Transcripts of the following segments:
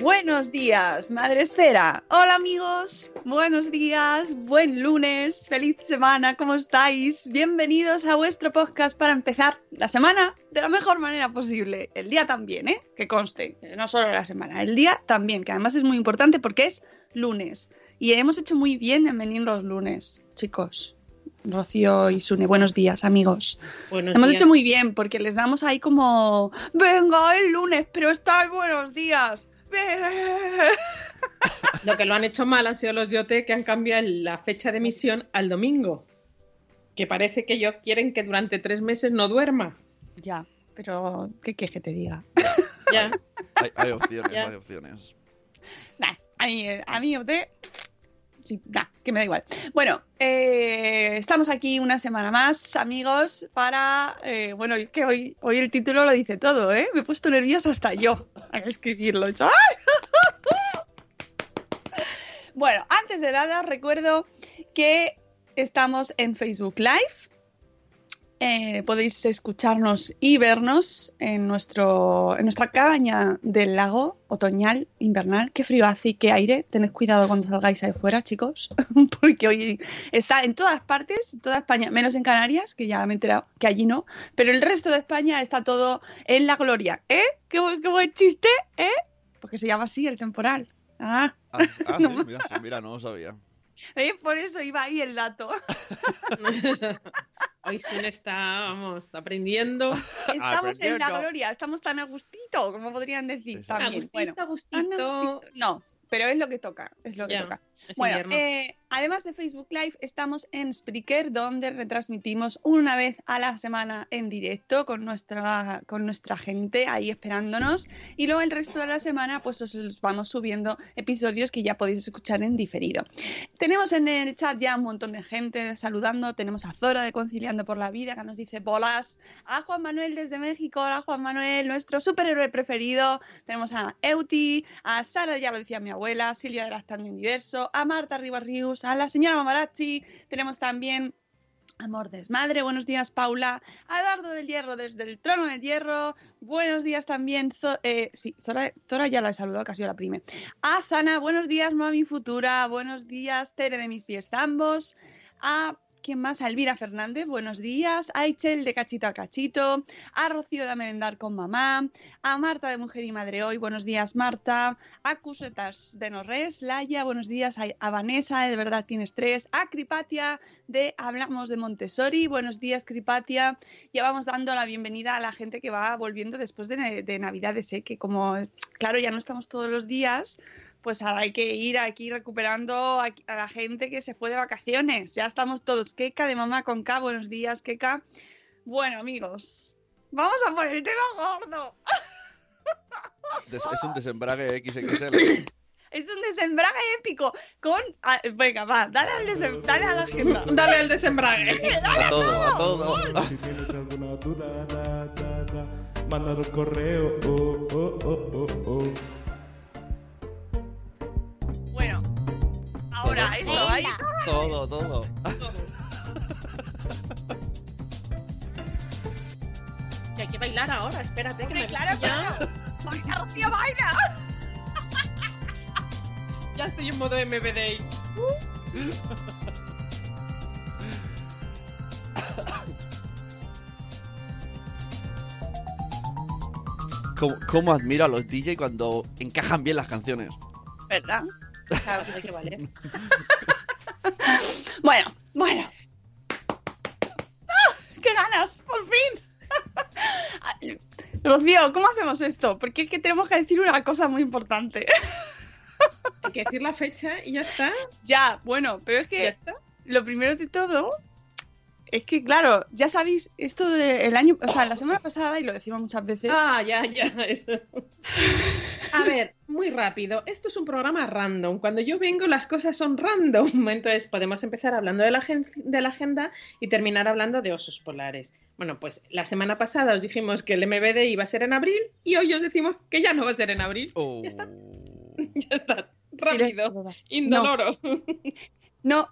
Buenos días, Madre Esfera. Hola amigos, buenos días, buen lunes, feliz semana, ¿cómo estáis? Bienvenidos a vuestro podcast para empezar la semana de la mejor manera posible. El día también, ¿eh? Que conste, no solo la semana, el día también, que además es muy importante porque es lunes. Y hemos hecho muy bien en venir los lunes, chicos. Rocío y Sune, buenos días, amigos. Buenos Hemos días. hecho muy bien porque les damos ahí como, venga, el lunes, pero está buenos días. Lo que lo han hecho mal han sido los Yote que han cambiado la fecha de emisión al domingo. Que parece que ellos quieren que durante tres meses no duerma. Ya, pero ¿qué quieres que te diga? Ya. Hay, hay opciones, Ya. hay opciones. Nah, a mí, a mí usted... Sí, nah, que me da igual. Bueno, eh, estamos aquí una semana más, amigos, para... eh, bueno, es que hoy, hoy el título lo dice todo, ¿eh? Me he puesto nerviosa hasta yo al escribirlo. ¡ay! Bueno, antes de nada, recuerdo que estamos en Facebook Live. Eh, podéis escucharnos y vernos en, nuestro, en nuestra cabaña del lago otoñal, invernal. Qué frío hace y qué aire. Tened cuidado cuando salgáis ahí fuera, chicos, porque hoy está en todas partes, en toda España, menos en Canarias, que ya me he enterado que allí no, pero el resto de España está todo en la gloria. ¿Eh? ¿Qué, qué buen chiste? ¿Eh? Porque se llama así el temporal. Ah, Ah, ah, sí, mira, pues mira, no lo sabía. ¿eh? por eso iba ahí el dato. Hoy Sun está, vamos, aprendiendo. Estamos en la gloria, estamos tan a gustito, como podrían decir. También. Agustito, Bueno, tan a Agustito. gustito. No, pero es lo que toca, es lo que Ya, toca. es Bueno, eh, además de Facebook Live, estamos en Spreaker, donde retransmitimos una vez a la semana en directo con nuestra, con nuestra gente ahí esperándonos. Y luego el resto de la semana, pues os vamos subiendo episodios que ya podéis escuchar en diferido. Tenemos en el chat ya un montón de gente saludando. Tenemos a Zora de Conciliando por la Vida, que nos dice bolas. A Juan Manuel desde México. Hola, Juan Manuel, nuestro superhéroe preferido. Tenemos a Euti, a Sara, ya lo decía mi abuela, Silvia de Lactando Universo, a Marta Rivas Rius, a la señora Mamarazzi. Tenemos también Amor Desmadre, buenos días Paula, a Eduardo del Hierro desde el Trono del Hierro, buenos días también, eh, sí, Zora, Zora ya la he saludado, casi la prime. A Zana, buenos días Mami Futura, buenos días Tere de mis pies ambos, a ¿Quién más? A Elvira Fernández, buenos días. A Ichel de Cachito a Cachito. A Rocío de Merendar con Mamá. A Marta de Mujer y Madre Hoy, buenos días Marta. A Cusetas de Norres, Laia, buenos días. A Vanessa, de verdad tienes tres. A Cripatia de Hablamos de Montessori, buenos días Cripatia. Ya vamos dando la bienvenida a la gente que va volviendo después de, de Navidades, ¿eh? que como, claro, ya no estamos todos los días, pues ahora hay que ir aquí recuperando a, la gente que se fue de vacaciones. Ya estamos todos. Keka de Mamá con K, buenos días, Keka. Bueno, amigos, vamos a por el tema gordo. Es un desembrague XXL. Es un desembrague épico con... ah, venga, va, dale, al desem- dale a la agenda. Dale al desembrague. A todo, a todo. Si tienes alguna duda, da, da, da, manda un correo. Oh, oh, oh, ahora, esto, Ahí Todo, todo. Que hay que bailar ahora, espérate. Que me claro, ¡Baila, Rocío, baila! ya estoy en modo MBD. ¿Cómo, cómo admiro a los DJ cuando encajan bien las canciones? ¿Verdad? Claro, tiene que valer. Bueno, bueno. ¡Ah! ¡Qué ganas! ¡Por fin! Rocío, ¿cómo hacemos esto? Porque es que tenemos que decir una cosa muy importante. Hay que decir la fecha y ya está. Ya, bueno, pero es que lo primero de todo es que, claro, ya sabéis, esto del año, o sea, la semana pasada, y lo decimos muchas veces, Ah, ya, ya, eso. A ver, muy rápido. Esto es un programa random. Cuando yo vengo, las cosas son random. Entonces, podemos empezar hablando de la, agen- de la agenda y terminar hablando de osos polares. Bueno, pues la semana pasada os dijimos que el MBD iba a ser en abril y hoy os decimos que ya no va a ser en abril. Oh. Ya está. Ya está. Rápido. Indoloro. No, No,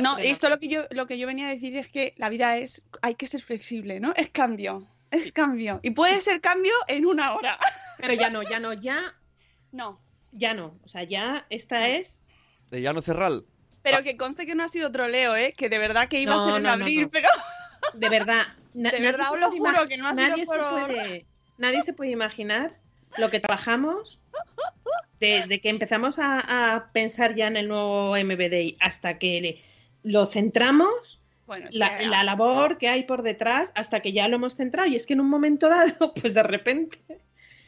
no, esto lo que yo lo que yo venía a decir es que la vida es, hay que ser flexible, ¿no? Es cambio, es cambio. Y puede ser cambio en una hora. Pero ya no, ya no, ya, No, ya no. O sea, ya esta es. ¿De Llano Cerral? pero que conste que no ha sido troleo, ¿eh? Que de verdad que iba No, a ser en no, abril, no. pero De verdad. De verdad os lo juro que no ha sido nadie se por- puede, Nadie se puede imaginar lo que trabajamos desde que empezamos a, a pensar ya en el nuevo MBDI hasta que le- lo centramos, bueno, la, labor que hay por detrás, hasta que ya lo hemos centrado. Y es que en un momento dado, pues de repente.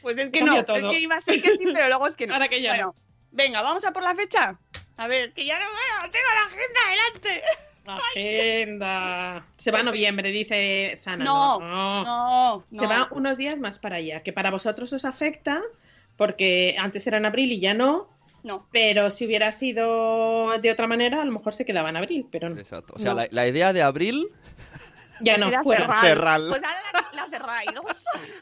pues es que no, todo. es que iba a ser que sí, pero luego es que no. Ahora que ya Bueno, venga, vamos a por la fecha. A ver, que ya no veo, tengo la agenda delante. Agenda. Se va a noviembre, dice Zana. No, no. No, no. Se va unos días más para allá, que para vosotros os afecta, porque antes era en abril y ya no, No. pero si hubiera sido de otra manera, a lo mejor se quedaba en abril, pero no. Exacto. O sea, No. la, la idea de abril. Ya no, Era fuera. Cerral. Pues ahora la, la cerráis.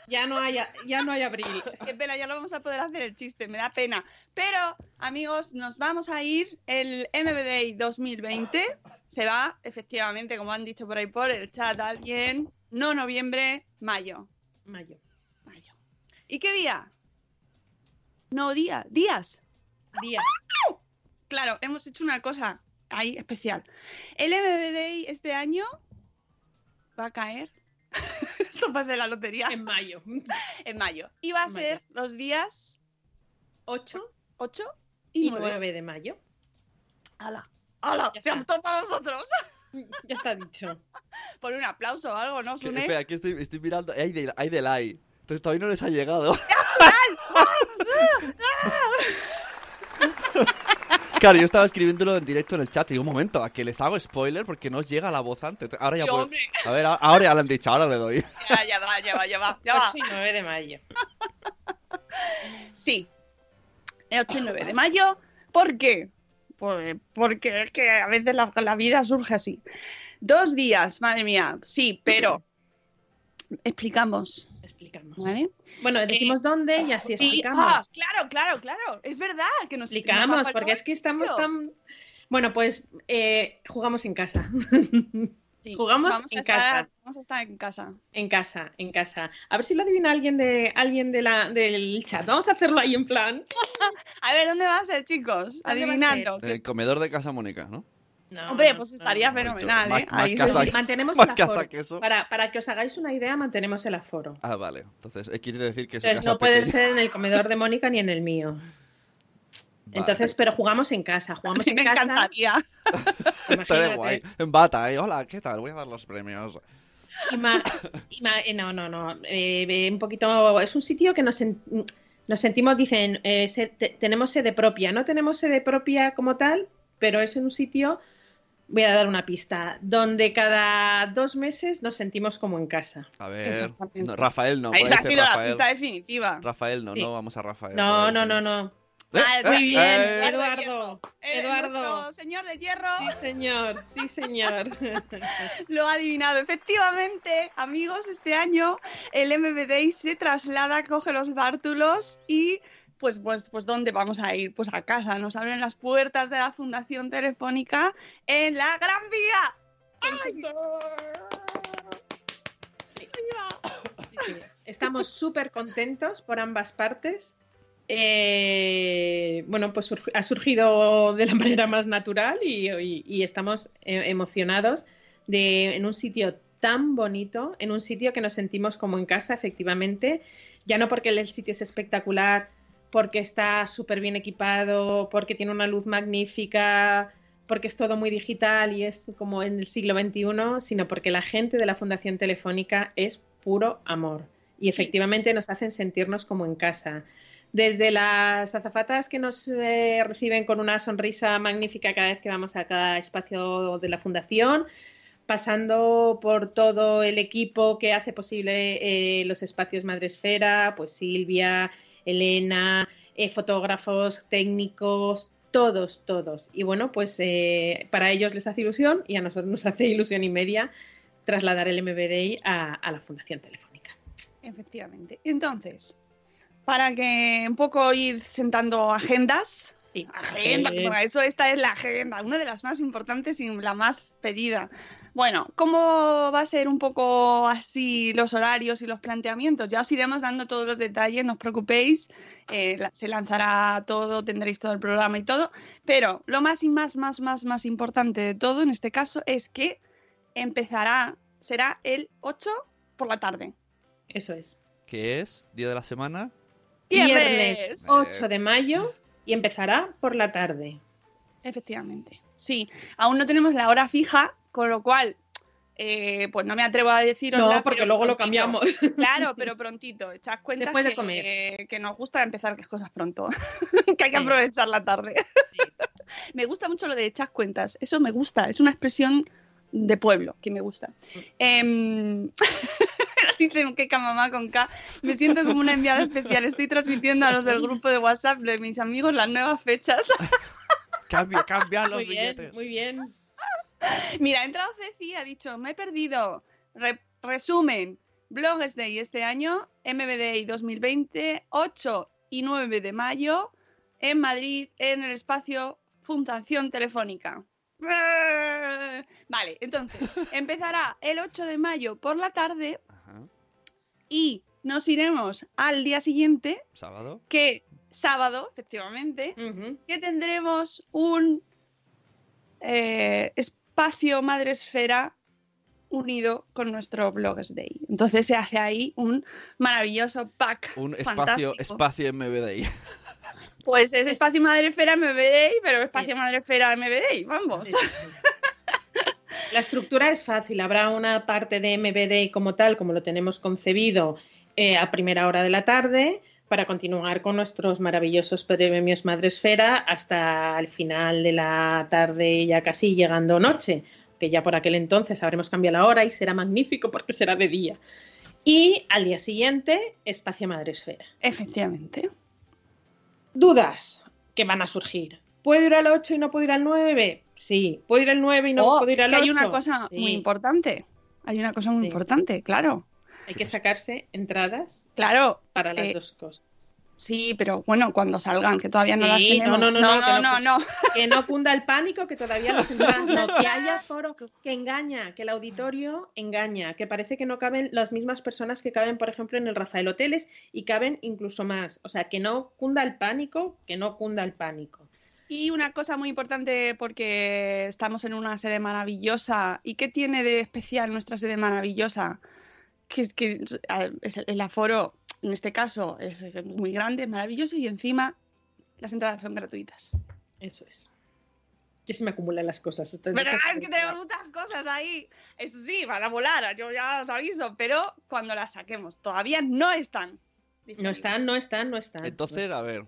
Ya no hay, ya no hay abril. Qué pena, ya no vamos a poder hacer el chiste, me da pena. Pero, amigos, nos vamos a ir. El MBDI 2020 se va, efectivamente, como han dicho por ahí por el chat alguien, no noviembre, mayo. Mayo. Mayo. ¿Y qué día? No, día, días. Días. Claro, hemos hecho una cosa ahí especial. El MBDI este año va a caer. Esto parece la lotería. En mayo. En mayo. Y va a Mayo. ser los días 8 8 y y 9. 9 de mayo. ¡Hala! ¡Hala! Ya ¡Se está. apto para nosotros! Ya está dicho. Por un aplauso o algo, ¿no, Sune? espera, aquí estoy, estoy mirando. Hay de, hay de like. Entonces todavía no les ha llegado. Claro, yo estaba escribiéndolo en directo en el chat y digo, un momento, a que les hago spoiler porque no os llega la voz antes. Ahora ya puedo-. A ver, ahora ya lo han dicho, ahora le doy. Ya, ya va, ya va, ya va, ya va. 8 y 9 de mayo. Sí. El 8 y 9 de mayo. ¿Por qué? Pues porque es que a veces la, la vida surge así. Dos días, madre mía. Sí, pero explicamos, Explicamos. ¿vale? Bueno, decimos dónde y así Sí, explicamos. ah, claro, claro, claro. Es verdad que nos explicamos, porque es que estamos tan... Bueno, pues eh, jugamos en casa. Sí, jugamos vamos a en estar- casa. Vamos a estar en casa. En casa, en casa. A ver si lo adivina alguien de alguien de la, del chat. Vamos a hacerlo ahí en plan. A ver, ¿dónde va a ser, chicos? ¿Dónde va a Adivinando. En el comedor de casa Mónica, ¿no? No, Hombre, pues estaría no. fenomenal, Más- ¿eh? más Ahí casa sí. que- Mantenemos Más el casa aforo. que eso. Para, para que os hagáis una idea, mantenemos el aforo. Ah, vale. Entonces, quiere decir que es Entonces, casa no puede pequeña. ser en el comedor de Mónica ni en el mío. Vale. Entonces, pero jugamos en casa. Jugamos en me casa. encantaría. Estaría imagínate. guay. En bata, ¿eh? Hola, ¿qué tal? Voy a dar los premios. Ima- ima- eh, no, no, no. eh, un poquito. Es un sitio que nos, en- nos sentimos, dicen, eh, se- te- tenemos sede propia. No tenemos sede propia como tal, pero es en un sitio. Voy a dar una pista. Donde cada dos meses nos sentimos como en casa. A ver. No, Rafael no. Esa ha sido la Rafael. pista definitiva. Rafael no, Sí. no vamos a Rafael. No, no, no, no. Ah, Muy Eh, bien, eh. Eduardo. Eh, Eduardo. señor de hierro Sí, señor. Sí, señor. lo ha adivinado. Efectivamente, amigos, este año el MBDI se traslada, coge los bártulos y pues, pues, pues ¿dónde vamos a ir? Pues a casa. Nos abren las puertas de la Fundación Telefónica en la Gran Vía. Sí, Estamos súper contentos por ambas partes. Eh, bueno, pues ha surgido de la manera más natural y, y- y estamos eh, emocionados de en un sitio tan bonito, en un sitio que nos sentimos como en casa, efectivamente. Ya no porque el sitio es espectacular, porque está súper bien equipado, porque tiene una luz magnífica, porque es todo muy digital y es como en el siglo XXI, sino porque la gente de la Fundación Telefónica es puro amor y efectivamente nos hacen sentirnos como en casa. Desde las azafatas que nos eh, reciben con una sonrisa magnífica cada vez que vamos a cada espacio de la fundación, pasando por todo el equipo que hace posible eh, los espacios Madresfera, pues Silvia, Elena, eh, fotógrafos, técnicos, todos, todos. Y bueno, pues para ellos les hace ilusión y a nosotros nos hace ilusión y media trasladar el MBDI a la Fundación Telefónica. Efectivamente. Entonces, para que un poco ir sentando agendas. Agenda, Eh. para eso esta es la agenda, una de las más importantes y la más pedida. Bueno, ¿cómo va a ser un poco así los horarios y los planteamientos? Ya os iremos dando todos los detalles, no os preocupéis, eh, se lanzará todo, tendréis todo el programa y todo, pero lo más y más, más, más, más importante de todo en este caso es que empezará, será el 8 por la tarde. Eso es. ¿Qué es? ¿Día de la semana? Viernes. 8 de mayo y empezará por la tarde. Efectivamente. Sí, aún no tenemos la hora fija, con lo cual, eh, pues no me atrevo a deciros. No, porque luego lo cambiamos. Claro, pero prontito. Echad cuenta Después de que, comer. eh, que nos gusta empezar las cosas pronto, que hay que Sí. aprovechar la tarde. me gusta mucho lo de echar cuentas. Eso me gusta. Es una expresión de pueblo que me gusta. Em, Dicen que mamá con K. Me siento como una enviada especial. Estoy transmitiendo a los del grupo de WhatsApp de mis amigos las nuevas fechas. Cambia, cambia los Muy bien, billetes. muy bien. Mira, ha entrado Ceci y ha dicho, me he perdido. Re- resumen, Bloggers Day este año, MBDI 2020, 8 y 9 de mayo, en Madrid, en el espacio Fundación Telefónica. Vale, entonces, empezará el 8 de mayo por la tarde Ajá. y nos iremos al día siguiente, ¿Sábado? que sábado, efectivamente, que tendremos un eh, espacio Madresfera unido con nuestro Bloggers Day. Entonces se hace ahí un maravilloso pack. Un espacio, fantástico. espacio MBDI. Pues es espacio Madresfera MBDI, pero espacio Madresfera MBDI, vamos. Sí, sí, sí. La estructura es fácil. Habrá una parte de MBD como tal, como lo tenemos concebido, eh, a primera hora de la tarde, para continuar con nuestros maravillosos premios Madresfera hasta el final de la tarde, ya casi llegando noche, que ya por aquel entonces habremos cambiado la hora y será magnífico porque será de día. Y al día siguiente, Espacio Madresfera. Efectivamente. Dudas que van a surgir. ¿Puedo ir al 8 y no puedo ir al 9? Sí. ¿Puedo ir al 9 y no Oh, puedo ir es al que 8? hay una cosa Sí. muy importante. Hay una cosa muy Sí. importante, claro. Hay que sacarse entradas Claro, para las Eh, dos cosas. Sí, pero bueno, cuando salgan, que todavía no las tenemos. no, no, no, no, no, que no, no- no. Que no cunda el pánico, que todavía los entradas no, que haya foro, que engaña, que el auditorio engaña, que parece que no caben las mismas personas que caben, por ejemplo, en el Rafael Hoteles y caben incluso más. O sea, que no cunda el pánico, que no cunda el pánico. Y una cosa muy importante porque estamos en una sede maravillosa. ¿Y qué tiene de especial nuestra sede maravillosa? Que es que el aforo, en este caso, es muy grande, es maravilloso y encima las entradas son gratuitas. Eso es. Ya se me acumulan las cosas. ¿Verdad? Es que tenemos muchas cosas ahí. Eso sí, van a volar, yo ya os aviso, pero cuando las saquemos, todavía no están. No están, no están, no están. Entonces, a ver,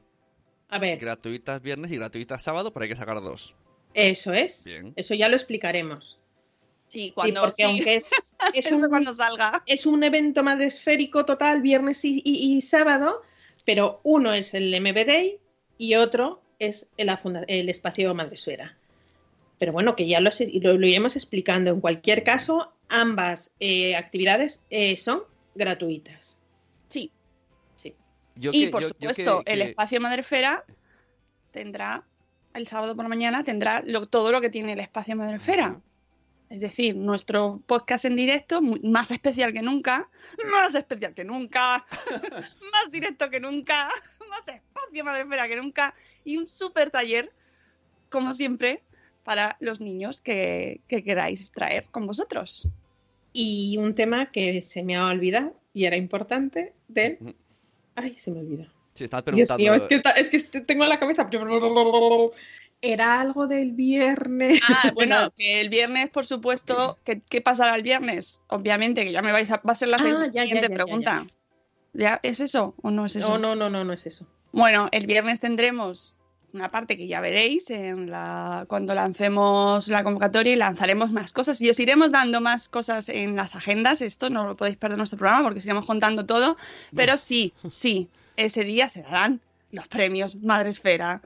A ver, gratuitas viernes y gratuitas sábado, pero hay que sacar dos. eso es. Bien. Eso ya lo explicaremos. Sí, Sí, cuando porque sí, aunque es, es eso un, cuando salga. es un evento madresférico total, viernes y, y- y sábado, pero uno es el MBD y otro es el, espacio madresfera. Pero bueno, que ya lo, sé- lo, lo iremos explicando. En cualquier caso, ambas eh, actividades eh, son gratuitas. Sí. Sí. Yo y que- por yo- yo supuesto, que- el que- espacio Madrefera tendrá el sábado por la mañana tendrá lo- todo lo que tiene el espacio Madrefera. Es decir, nuestro podcast en directo, más especial que nunca, más especial que nunca, más directo que nunca, más espacio Madrefera que nunca, y un super taller, como siempre, para los niños que, que queráis traer con vosotros. Y un tema que se me ha olvidado y era importante del... Ay, se me olvida. Sí, estás Dios preguntando. mío, es que, es que tengo en la cabeza era algo del viernes. Ah, bueno, que el viernes, por supuesto, ¿qué, pasará el viernes? Obviamente, que ya me vais a, va a ser la ah, siguiente ya, pregunta. Ya, es eso o no es eso? No, no, no, no, no es eso. Bueno, el viernes tendremos una parte que ya veréis en la, cuando lancemos la convocatoria y lanzaremos más cosas. Y os iremos dando más cosas en las agendas. Esto no lo podéis perder en nuestro programa porque os contando todo. Pero sí, sí, ese día se darán los premios Madresfera.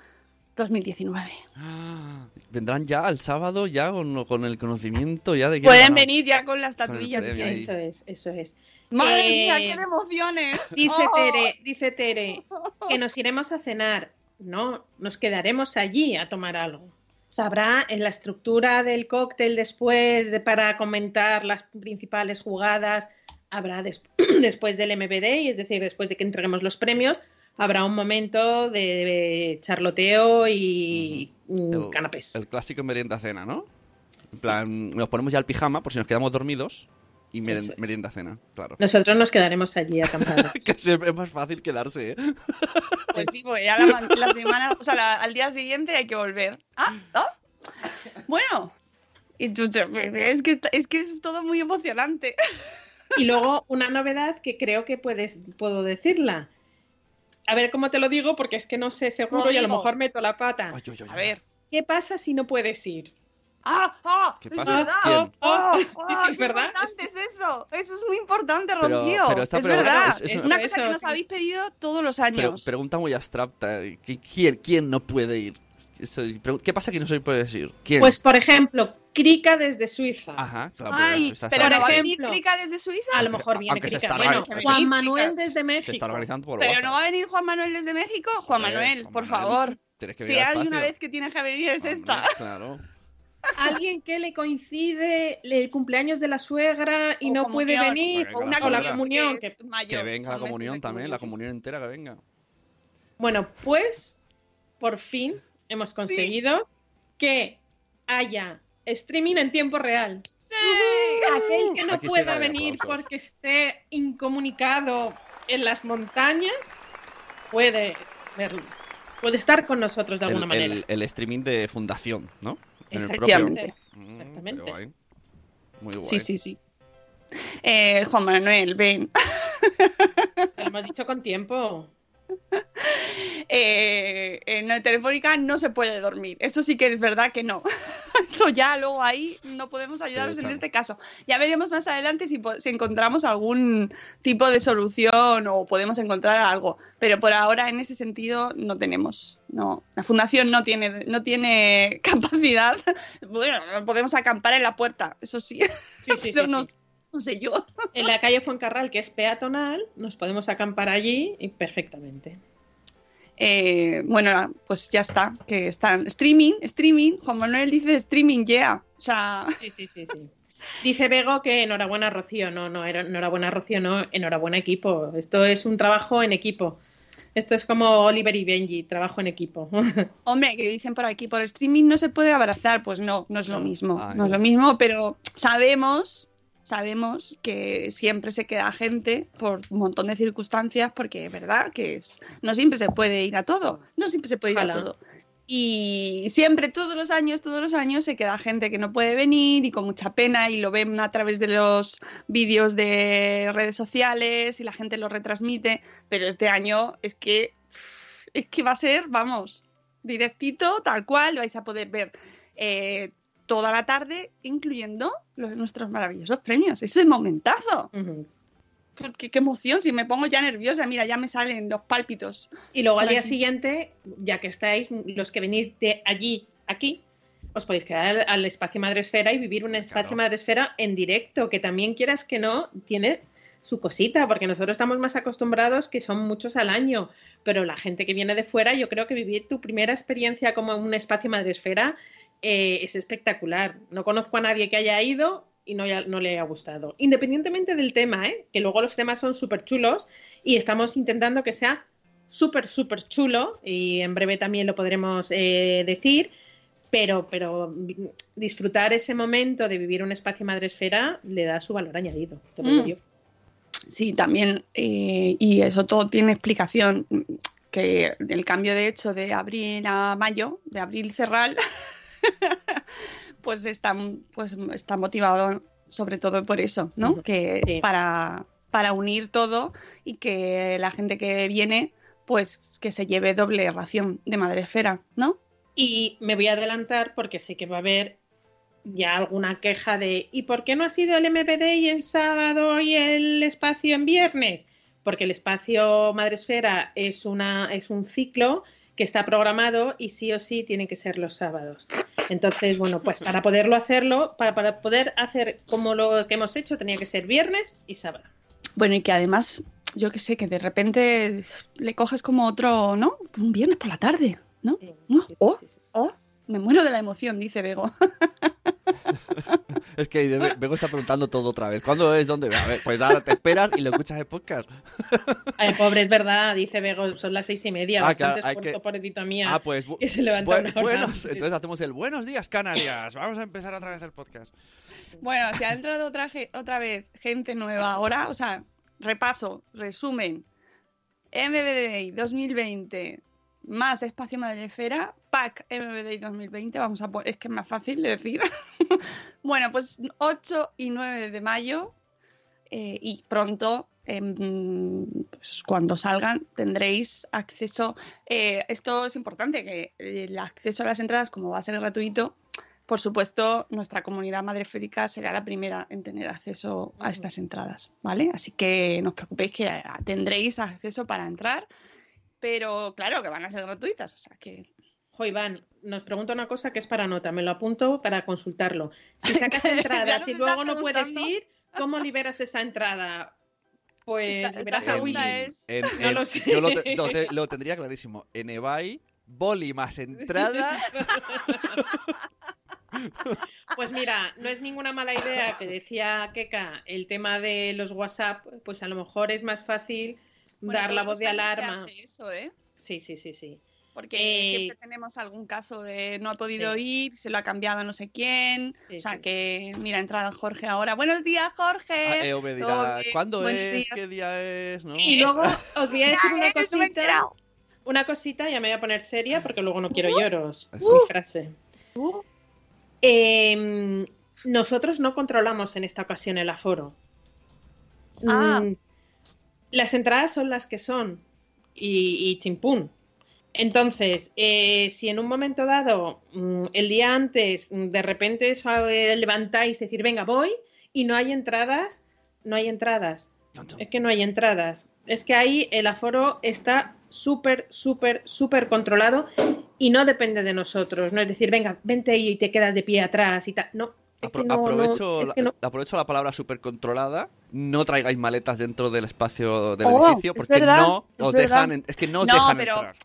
2019. Ah. Vendrán ya al sábado, ya con, con el conocimiento ya de que... Pueden venir ya con las estatuillas. Eso es, eso es. ¡Madre eh, mía, qué de emociones! Dice ¡Oh! Tere, dice Tere, que nos iremos a cenar. No, nos quedaremos allí a tomar algo. Sabrá en la estructura del cóctel después de, para comentar las principales jugadas. Habrá después del MBD, es decir, después de que entreguemos los premios, habrá un momento de, de charloteo y mm, El- canapés. El clásico merienda cena, ¿no? En plan, nos ponemos ya el pijama por si nos quedamos dormidos y meren- Eso es. merienda cena, claro. Nosotros nos quedaremos allí acampados. que siempre es más fácil quedarse, ¿eh? Pues sí, pues ya la, man- la semana, o sea, la- al día siguiente hay que volver. Ah, ah. Bueno, es que, es que es todo muy emocionante. Y luego una novedad que creo que puedes, puedo decirla. A ver cómo te lo digo, porque es que no sé seguro y a lo mejor meto la pata. Ay, ay, ay, A ver. ¿Qué pasa si no puedes ir? Ah, ah, ¿Qué es pasa? verdad. ¿Quién? Ah, Sí, ah, sí, qué ¿verdad? importante es eso. Eso es muy importante, Pero- Rocío. pero esta es pregunta verdad. es- es Es una- cosa eso, que nos sí. habéis pedido todos los Pero, años. pregunta muy abstracta. ¿qui- ¿Quién, quién no puede ir? ¿Qué pasa que no se puede decir? ¿Quién? Pues, por ejemplo, Krika desde Suiza. Ajá, claro. Ay, pero por no va a ejemplo- venir Clica desde Suiza. A lo mejor viene Krika. está Bueno, organi- Juan Manuel desde México. Se está organizando por Pero no va a venir Juan Manuel desde México. Juan Joder, Manuel, Juan por Manuel. favor. Tienes que Si hay una vez que tienes que venir es esta. Claro. Alguien que le coincide el cumpleaños de la suegra y O no comunión. puede venir. Venga, O una la o la comunión. que mayor, venga la comunión también, la comunión entera que venga. Bueno, pues por fin hemos conseguido que haya streaming en tiempo real. Aquel que no Aquí pueda venir porque esté incomunicado en las montañas puede verlos. Puede estar con nosotros de alguna el, manera. el- el streaming de fundación, ¿no? En el Efectivamente. Mm, Exactamente. guay. Muy guay. Sí, sí, sí. Eh, Juan Manuel, ven. Lo hemos dicho con tiempo. Eh, en la telefónica no se puede dormir. Eso sí que es verdad que no. Eso ya luego ahí no podemos ayudaros en este caso. Ya veremos más adelante si, encontramos algún tipo de solución o podemos encontrar algo. Pero por ahora en ese sentido no tenemos. No, la fundación no tiene, no tiene capacidad. Bueno, podemos acampar en la puerta, eso sí. Sí, sí, Pero sí, no, sí. No sé yo. En la calle Fuencarral, que es peatonal, nos podemos acampar allí y perfectamente. Eh, bueno, pues ya está, que están streaming, streaming, Juan Manuel dice streaming, yeah. O sea, Sí, sí, sí, sí. Dice Bego que enhorabuena Rocío. No, no, era- enhorabuena Rocío, no, enhorabuena equipo. Esto es un trabajo en equipo. Esto es como Oliver y Benji, trabajo en equipo. hombre, que dicen por aquí, por streaming no se puede abrazar, pues no, no es lo mismo, Ah, no es lo mismo, pero sabemos, sabemos que siempre se queda gente por un montón de circunstancias, porque es verdad que es, no siempre se puede ir a todo, no siempre se puede ir Ojalá. a todo. Y siempre, todos los años, todos los años se queda gente que no puede venir y con mucha pena y lo ven a través de los vídeos de redes sociales y la gente lo retransmite, pero este año es que es que va a ser, vamos, directito, tal cual, lo vais a poder ver eh, toda la tarde, incluyendo los, nuestros maravillosos premios. Ese es el momentazo. Qué, qué emoción, si me pongo ya nerviosa, mira, ya me salen los pálpitos. y luego al día aquí. siguiente, ya que estáis, los que venís de allí, aquí, os podéis quedar al espacio Madresfera y vivir un espacio Claro. Madresfera en directo, que también quieras que no, tiene su cosita, porque nosotros estamos más acostumbrados que son muchos al año, pero la gente que viene de fuera, yo creo que vivir tu primera experiencia como un espacio madresfera eh, es espectacular. No conozco a nadie que haya ido y no, no le haya gustado. Independientemente del tema, ¿eh? que luego los temas son súper chulos y estamos intentando que sea súper, súper chulo y en breve también lo podremos eh, decir. Pero, pero disfrutar ese momento de vivir un espacio madresfera le da su valor añadido. te lo digo Mm. yo. Sí, también, eh, y eso todo tiene explicación, que el cambio de hecho de abril a mayo, de abril cerrar, pues está, pues está motivado sobre todo por eso, ¿no? Que Sí. para, para unir todo y que la gente que viene, pues que se lleve doble ración de madresfera, ¿no? Y me voy a adelantar porque sé que va a haber ya alguna queja de ¿y por qué no ha sido el MBD y el sábado y el espacio en viernes? Porque el espacio Madresfera es, una, es un ciclo que está programado y sí o sí tienen que ser los sábados. Entonces, bueno, pues para poderlo hacerlo, para, para poder hacer como lo que hemos hecho, tenía que ser viernes y sábado. Bueno, y que además, yo que sé, que de repente le coges como otro, ¿no? Un viernes por la tarde, ¿no? Sí, ¿No? sí, sí, Oh, oh, me muero de la emoción, dice Bego. Es que Be- Bego está preguntando todo otra vez. ¿Cuándo es? ¿Dónde? A ver, pues ahora te esperas y lo escuchas el podcast. Ay, pobre, es verdad, dice Bego, son las seis y media, Ah, bastante claro, esfuerzo, que- pobrecita mía. Ah, pues bu- que se levanta bu- una hora buenos. antes. Entonces hacemos el buenos días, Canarias. Vamos a empezar otra vez el podcast. Bueno, si ha entrado otra, otra vez gente nueva ahora, o sea, repaso, resumen. MBD 2020 más Espacio Madrefera, pack MBD 2020, vamos a es que es más fácil de decir. bueno, pues 8 y 9 de mayo eh, y pronto, em, pues cuando salgan, tendréis acceso. eh, esto es importante, que el acceso a las entradas, como va a ser gratuito, por supuesto, nuestra comunidad madreférica será la primera en tener acceso a estas entradas, ¿vale? Así que no os preocupéis que tendréis acceso para entrar, pero claro que van a ser gratuitas, o sea que Jo, Iván, nos pregunta una cosa que es para nota, me lo apunto para consultarlo. Si sacas entradas y luego no puedes ir, ¿cómo liberas esa entrada? Pues Esta- esta liberas a Willy. es- En- No en- lo sé. Yo lo, te- lo te- lo tendría clarísimo. En eBay, boli más entrada. Pues mira, no es ninguna mala idea que decía Keka el tema de los WhatsApp, pues a lo mejor es más fácil Bueno, dar la voz de alarma. eso, ¿eh? Sí, sí, sí, sí. Porque Eh, siempre tenemos algún caso de no ha podido Sí. ir, se lo ha cambiado a no sé quién. Sí, o sea sí. que, mira, ha entrado Jorge ahora. Buenos días, Jorge. Ah, dirá, bien, ¿cuándo buenos es? días. ¿Qué día es? ¿No? Y luego os voy a decir una Eh, cosita. Una cosita, ya me voy a poner seria porque luego no quiero lloros. Uh. Mi frase. Uh, Eh, nosotros no controlamos en esta ocasión el aforo. Ah. Mm, Las entradas son las que son y, y chimpún. Entonces, eh, si en un momento dado, mm, el día antes, mm, de repente eh, levantáis y decir, venga, voy, y no hay entradas, no hay entradas. Es que no hay entradas. Es que ahí el aforo está súper, súper, súper controlado y no depende de nosotros. No es decir, venga, vente ahí y te quedas de pie atrás y tal. No. Apro- no, aprovecho, no. la, aprovecho la palabra súper controlada. No traigáis maletas dentro del espacio del Oh, edificio es porque verdad, no os dejan. en- es que no os No, dejan pero- entrar.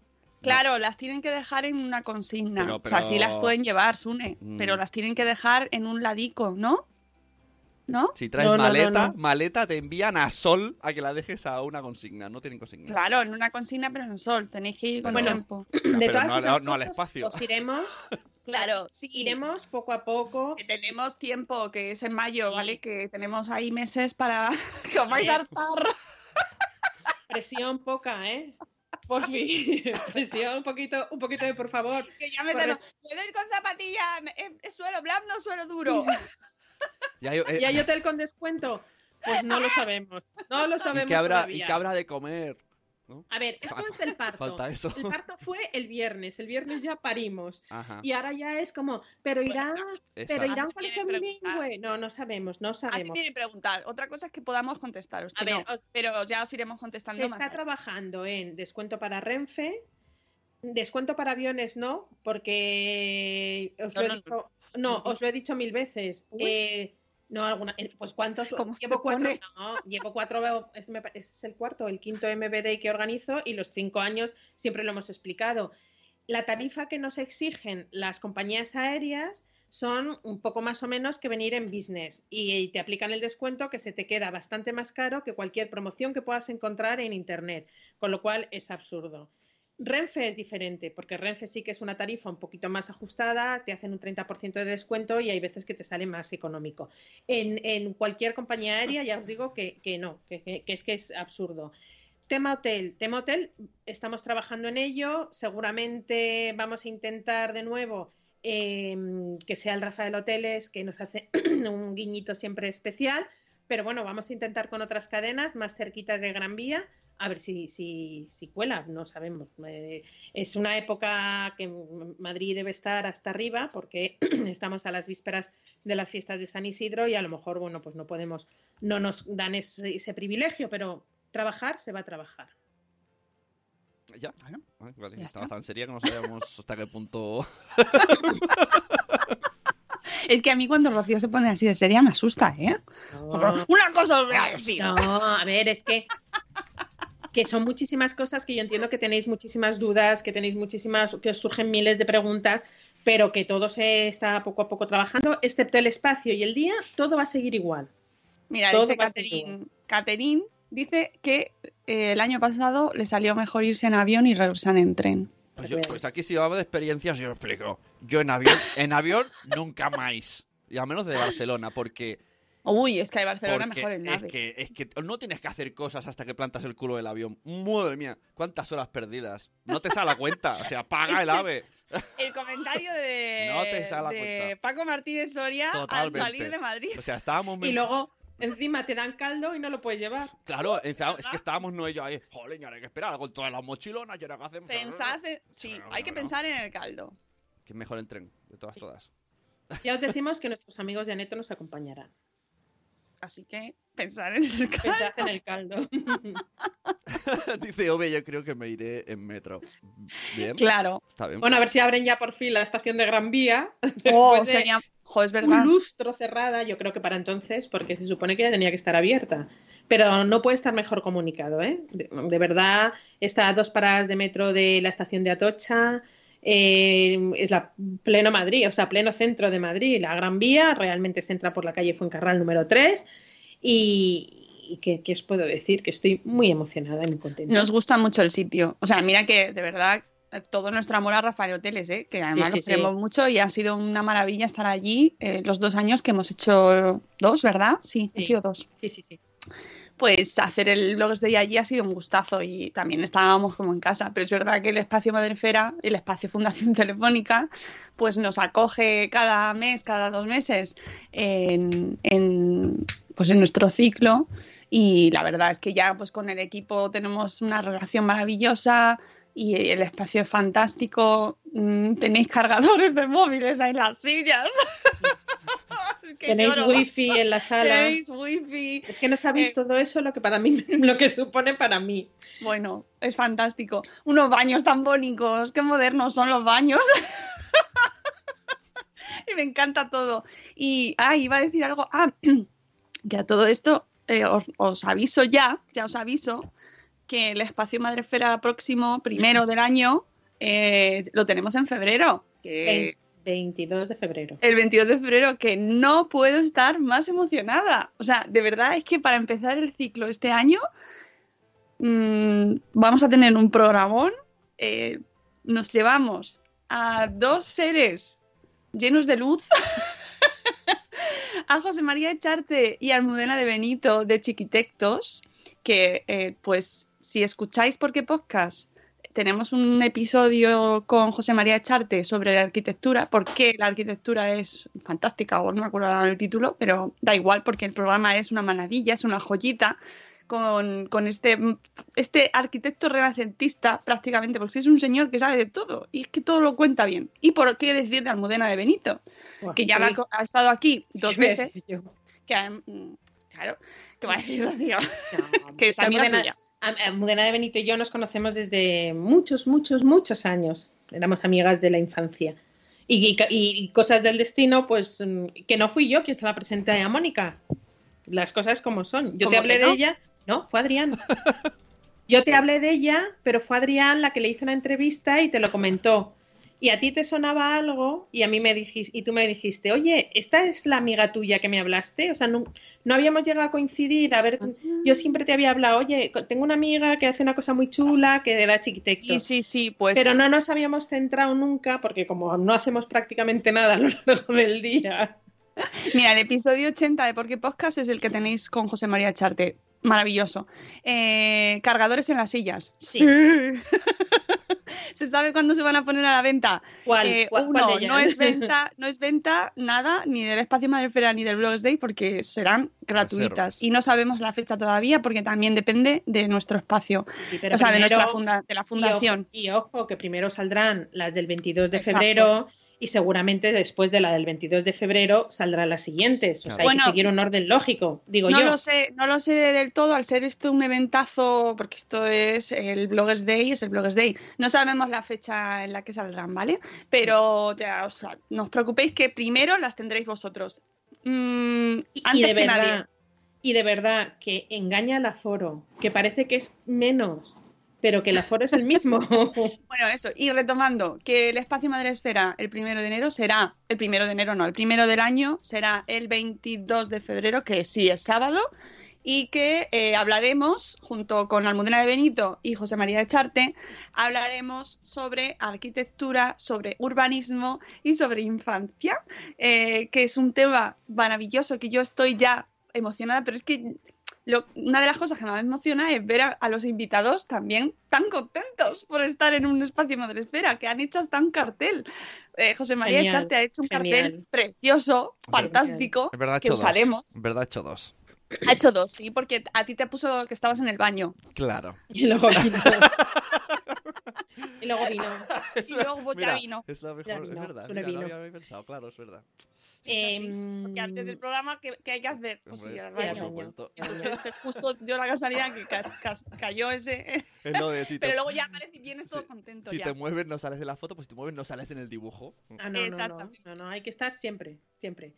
Claro, las tienen que dejar en una consigna. Pero- O sea, sí las pueden llevar, Sune, Mm. pero las tienen que dejar en un ladico, ¿no? ¿No? Si traes No, no, no, maleta, no. maleta te envían a Sol a que la dejes a una consigna. No tienen consigna. Claro, en una consigna, pero en el sol. Tenéis que ir con Bueno, tiempo. De todas no al- esas no al cosas, espacio. Os iremos, Claro, sí. iremos poco a poco. Que tenemos tiempo, que es en mayo, Sí. ¿vale? Que tenemos ahí meses para que os vais a hartar. Presión poca, ¿eh? Por fin. Presión un poquito, un poquito de por favor. Que ya me tengo. ¿Le doy con zapatilla? ¿Es, es suelo blando o suelo duro? Ya, yo- eh, ¿Y hay hotel con descuento? Pues no lo sabemos. No lo ¿y sabemos qué habrá, todavía. ¿Y qué habrá de comer? ¿No? A ver, esto es el parto. Falta eso. El parto fue el viernes. El viernes ya parimos. Ajá. Y ahora ya es como, pero irá, pero irá a un colegio vienen bilingüe. No, no sabemos, no Así sabemos. viene preguntar. Otra cosa es que podamos contestaros. A ver, no, os- pero ya os iremos contestando Se más. está trabajando en descuento para Renfe, descuento para aviones no, porque os No, lo he dicho, no, os lo he dicho mil veces. Eh, No, alguna. Pues cuántos. ¿Cómo se llevo cuatro. No, llevo cuatro. Es, este es el cuarto, el quinto MBD que organizo y los cinco años siempre lo hemos explicado. La tarifa que nos exigen las compañías aéreas son un poco más o menos que venir en business y te aplican el descuento que se te queda bastante más caro que cualquier promoción que puedas encontrar en internet, con lo cual es absurdo. Renfe es diferente, porque Renfe sí que es una tarifa un poquito más ajustada, te hacen un 30% de descuento y hay veces que te sale más económico. En, cualquier compañía aérea ya os digo que, no, que es que es absurdo. Tema hotel, tema hotel, estamos trabajando en ello, seguramente vamos a intentar de nuevo em, que sea el Rafael Hoteles, que nos hace un guiñito siempre especial, pero bueno, vamos a intentar con otras cadenas más cerquitas de Gran Vía, a ver si, si, si cuela, no sabemos. Eh, es una época que Madrid debe estar hasta arriba porque estamos a las vísperas de las fiestas de San Isidro y a lo mejor, bueno, pues no podemos, no nos dan ese, ese privilegio, pero trabajar se va a trabajar. ¿Ya? Ay, vale, Ya estaba está. tan seria que no sabíamos hasta qué punto... Es que a mí cuando Rocío se pone así de seria me asusta, ¿eh? Una cosa os voy a decir. No, a ver, es que que son muchísimas cosas que yo entiendo que tenéis muchísimas dudas, que tenéis muchísimas, que os surgen miles de preguntas, pero que todo se está poco a poco trabajando, excepto el espacio y el día, todo va a seguir igual. Mira, Todo dice va a ser Caterín, Caterín dice que eh, el año pasado le salió mejor irse en avión y regresar en tren. Pues, yo- pues aquí si vamos de experiencias, yo os explico. Yo en avión, en avión nunca más. Y a menos de Barcelona, porque, Uy, es que hay Barcelona porque mejor en es nave. que es que no tienes que hacer cosas hasta que plantas el culo del avión. Madre mía, cuántas horas perdidas. No te sale la cuenta, o sea, paga el ave. El comentario de, No te sale la de cuenta. Paco Martínez Soria Totalmente. al salir de Madrid. O sea, estábamos Y luego encima te dan caldo y no lo puedes llevar. Claro, es que estábamos no ellos ahí, joder, y ahora hay que esperar con todas las mochilonas y ahora qué hacemos. Pensad, en- sí, hay que pensar en el caldo. Que es mejor en tren, de todas, todas. Ya os decimos que nuestros amigos de Aneto nos acompañarán. Así que pensar en el caldo. Pensad en el caldo. Dice Ove, yo creo que me iré en metro. Bien. Claro. Está bien. Bueno, a ver si abren ya por fin la estación de Gran Vía. Oh, sería... Jo, es verdad. Un lustro cerrada, yo creo que para entonces, porque se supone que ya tenía que estar abierta. Pero no puede estar mejor comunicado, ¿eh? De, de verdad, está a dos paradas de metro de la estación de Atocha, eh, es la pleno Madrid, o sea, pleno centro de Madrid, la Gran Vía, realmente se entra por la calle Fuencarral número 3 y, y ¿qué, qué os puedo decir? Que estoy muy emocionada y muy contenta. Nos gusta mucho el sitio. O sea, mira que de verdad todo nuestro amor a Rafael Hoteles, ¿eh? que además Sí, sí, lo queremos sí. mucho y ha sido una maravilla estar allí eh, los dos años que hemos hecho dos, ¿verdad? Sí, han sido dos. Sí, sí, sí. Pues hacer el blog de allí ha sido un gustazo y también estábamos como en casa, pero es verdad que el espacio Madrefera, el espacio Fundación Telefónica, pues nos acoge cada mes, cada dos meses en, en, pues en nuestro ciclo y la verdad es que ya pues con el equipo tenemos una relación maravillosa y el espacio es fantástico, Mm, tenéis cargadores de móviles en las sillas. Es que Tenéis lloro. wifi en la sala. Tenéis wifi. Es que no sabéis todo eso lo que para mí, lo que supone para mí. Bueno, es fantástico. Unos baños tan bonitos, qué modernos son los baños. y me encanta todo. Y, ah, iba a decir algo. Ah, que a todo esto eh, os, os aviso ya, ya os aviso, que el espacio Madrefera próximo, primero del año, eh, lo tenemos en febrero. Que 22 de febrero. el 22 de febrero, que no puedo estar más emocionada. O sea, de verdad es que para empezar el ciclo este año mm, vamos a tener un programón. eh, nos llevamos a dos seres llenos de luz. a José María Echarte y Almudena de Benito de Chiquitectos, que eh, pues si escucháis por qué podcast tenemos un episodio con José María Echarte sobre la arquitectura, porque la arquitectura es fantástica, o no me acuerdo el título, pero da igual, porque el programa es una maravilla, es una joyita, con, con este, este arquitecto renacentista prácticamente, porque es un señor que sabe de todo, y es que todo lo cuenta bien. ¿Y por qué decir de Almudena de Benito? Que ya sí. ha, ha estado aquí dos ¿Qué veces. Que, mm, claro, ¿qué va a decir? No, que es amiga suya. Almudena de Benito y yo nos conocemos desde muchos, muchos, muchos años. Éramos amigas de la infancia. Y, y- y cosas del destino, pues mm, que no fui yo quien se la presenté a Mónica. Las cosas como son. Yo te ¿Cómo hablé de ella. No, fue Adrián. Yo te hablé de ella, pero fue Adrián la que le hizo una entrevista y te lo comentó. Y a ti te sonaba algo y a mí me dijiste, y tú me dijiste, oye, ¿esta es la amiga tuya que me hablaste? O sea, no, no habíamos llegado a coincidir. A ver, yo siempre te había hablado, oye, tengo una amiga que hace una cosa muy chula, que era chiquitecto. Y sí, sí, pues. Pero no nos habíamos centrado nunca, porque como no hacemos prácticamente nada a lo largo del día. Mira, el episodio 80 de Porque Podcast es el que tenéis con José María Charte. Maravilloso. Eh, cargadores en las sillas. Sí. ¿Se sabe cuándo se van a poner a la venta? ¿Cuál? Eh, ¿Cuál- uno, cuál de no es venta, no es venta nada, ni del espacio Madrefera ni del Blogs Day, porque serán gratuitas. Y no sabemos la fecha todavía, porque también depende de nuestro espacio. Sí, pero o sea, de nuestra funda- de la fundación. Y ojo, y ojo, que primero saldrán las del 22 de Exacto. febrero y seguramente después de la del 22 de febrero saldrán las siguientes. O sea, hay Bueno, que seguir un orden lógico, digo no yo. lo sé, no lo sé del todo, al ser esto un eventazo, porque esto es el Bloggers Day, es el Bloggers Day. No sabemos la fecha en la que saldrán, ¿vale? Pero ya, o sea, no os preocupéis que primero las tendréis vosotros. Mm, y antes de que verdad, nadie. y de verdad que engaña al aforo, que parece que es menos, pero que el aforo es el mismo. Bueno, eso, y retomando, que el espacio Madresfera el primero de enero será, el primero de enero no, el primero del año será el 22 de febrero, que sí es sábado, y que eh, hablaremos, junto con Almudena de Benito y José María de Charte, hablaremos sobre arquitectura, sobre urbanismo y sobre infancia, eh, que es un tema maravilloso que yo estoy ya emocionada, pero es que lo- una de las cosas que más me emociona es ver a, a los invitados también tan contentos por estar en un espacio Madresfera, que han hecho hasta un cartel. Eh, José María Genial, Echarte ha hecho un genial. cartel precioso, fantástico, Es verdad, he que hecho dos. usaremos. Es verdad, he hecho dos. Ha hecho dos, sí, porque a ti te puso que estabas en el baño. Claro. Y luego. y luego vino. Y luego ya vino. Es la mejor, es verdad. Mira, no vino. había pensado, claro, es verdad. Em, Porque antes del programa, ¿qué, qué hay que hacer? Pues Hombre, ir al por baño. supuesto. Entonces, justo dio la casualidad que ca- ca- cayó ese. Es lo de si te- Pero luego ya aparece y vienes todo contento. Si ya. te mueves no sales en la foto, pues si te mueves no sales en el dibujo. Ah, no, no, no, no, no, hay que estar siempre, siempre.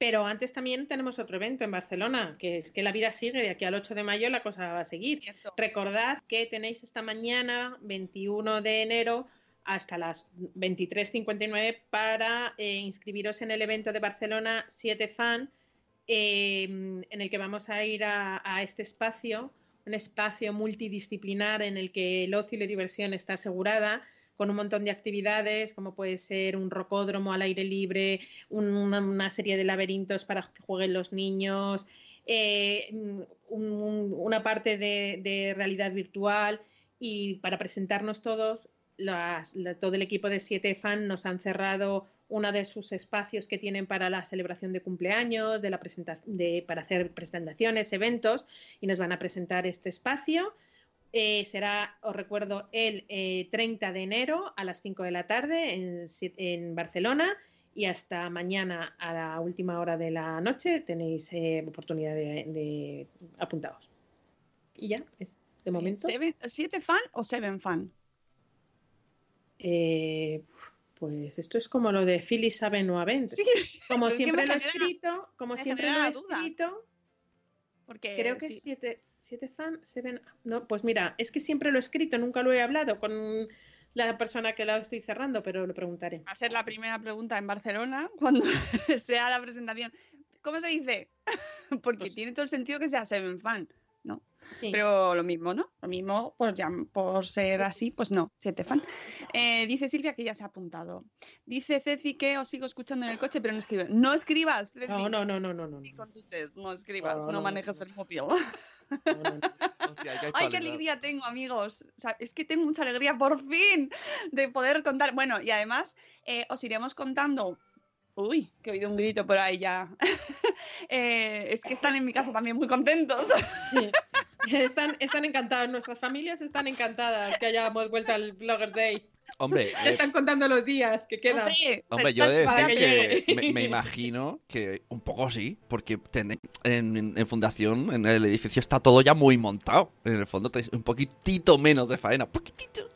Pero antes también tenemos otro evento en Barcelona, que es que la vida sigue, de aquí al 8 de mayo la cosa va a seguir. Cierto. Recordad que tenéis esta mañana, 21 de enero, hasta las 23.59 para eh, inscribiros en el evento de Barcelona 7 Fan, eh, en el que vamos a ir a, a este espacio, un espacio multidisciplinar en el que el ocio y la diversión está asegurada con un montón de actividades, como puede ser un rocódromo al aire libre, un- una, serie de laberintos para que jueguen los niños, eh, un- un- una parte de, realidad virtual y para presentarnos todos, todo el equipo de 7 Fan nos han cerrado uno de sus espacios que tienen para la celebración de cumpleaños, de la de, para hacer presentaciones, eventos, y nos van a presentar este espacio. Eh, será, os recuerdo, el eh, 30 de enero a las 5 de la tarde en, Barcelona y hasta mañana a la última hora de la noche tenéis eh, oportunidad de, de apuntaros. Y ya, es de momento. Seven- ¿Siete fan o Seven fan? Eh, pues esto es como lo de Philly sabe no Avent. Sí, Como siempre lo he escrito, como siempre lo he escrito, Porque creo que sí. siete, siete fan, seven, no, pues mira, es que siempre lo he escrito, nunca lo he hablado con la persona que la estoy cerrando, pero lo preguntaré. va a ser la primera pregunta en Barcelona cuando sea la presentación. ¿Cómo se dice? Porque Pues- tiene todo el sentido que sea Seven fan, ¿no? Sí. Pero lo mismo, ¿no? Lo mismo, pues ya por ser así, pues no, siete fan. Eh, dice Silvia que ya se ha apuntado. Dice Ceci que os sigo escuchando en el coche, pero no escribe. No escribas, Ceci. No, no, no, no, no, no. Ni con tu test, no escribas, No, no, no, manejes no. el móvil. no, no, no. Hostia, Ay, qué alegría tengo, amigos. O sea, es que tengo mucha alegría por fin de poder contar. Bueno, y además eh, os iremos contando. Uy, que he oído un grito por ahí ya. Eh, es que están en mi casa también muy contentos. Sí. Están, están encantados, nuestras familias están encantadas que hayamos vuelto al Bloggers Day. Hombre, eh, están contando los días que quedan. Hombre, hombre, yo he de decir que me, me imagino que un poco sí, porque tenéis- en, en- en Fundación, en el edificio, está todo ya muy montado. En el fondo tenéis un poquitito menos de faena. Poquitito.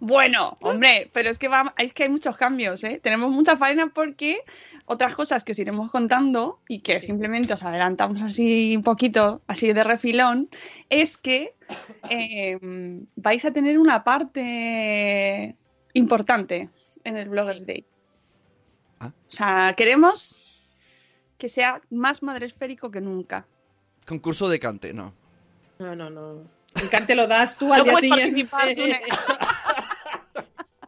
Bueno, hombre, pero es que, va, es que hay muchos cambios, ¿eh? Tenemos mucha faena porque otras cosas que os iremos contando y que simplemente os adelantamos así un poquito, así de refilón, es que eh, vais a tener una parte importante en el Bloggers Day. Ah. O sea, queremos que sea más madresférico que nunca. Concurso de cante, no. No, no, no. El cante lo das tú al No día siguiente.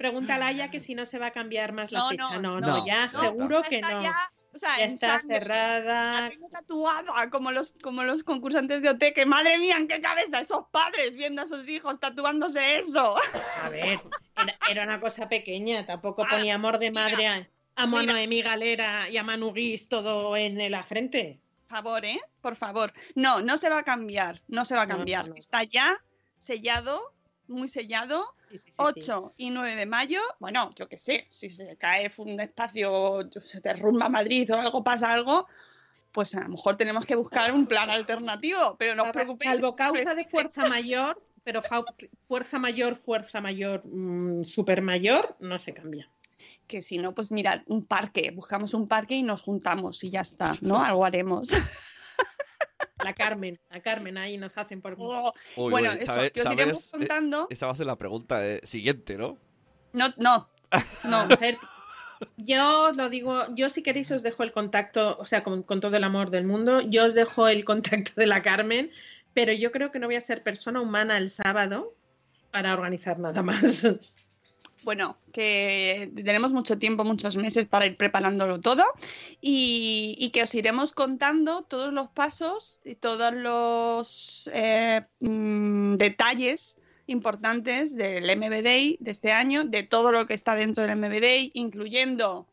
Pregúntale a ella que si no se va a cambiar más la No, fecha. No, no, no, ya no, seguro que está no. Ya, o sea, Ya está sangre. cerrada. La tengo tatuada como los, como los concursantes de OT, que madre mía, en qué cabeza esos padres viendo a sus hijos tatuándose eso. A ver, era, era una cosa pequeña, tampoco ponía amor de madre a, a Noemí Galera y a Manu Guis todo en la frente. Por favor, ¿eh? Por favor. No, no se va a cambiar, no se va a cambiar. no. Está ya sellado, muy sellado. Sí, sí, sí, sí. 8 y 9 de mayo, bueno, yo qué sé, si se cae un espacio, se derrumba Madrid o algo pasa algo, pues a lo mejor tenemos que buscar un plan alternativo, pero no os preocupéis. Salvo causa de fuerza mayor, pero fuerza mayor, fuerza mayor, mm, super mayor, no se cambia. que si no, pues mirad, un parque, buscamos un parque y nos juntamos y ya está, ¿no? Algo haremos. La Carmen, la Carmen ahí nos hacen por. Oh, Uy, bueno, uy, eso, ¿sabe- que os iremos? Eh, contando. Esa va a ser la pregunta eh, siguiente, ¿no? No, no, no. A ver, yo os lo digo, yo si queréis os dejo el contacto, o sea, con, con todo el amor del mundo, yo os dejo el contacto de la Carmen, pero yo creo que no voy a ser persona humana el sábado para organizar nada más. Bueno, que tenemos mucho tiempo, muchos meses para ir preparándolo todo y, y que os iremos contando todos los pasos y todos los eh, mm, detalles importantes del MB Day de este año, de todo lo que está dentro del MB Day, incluyendo,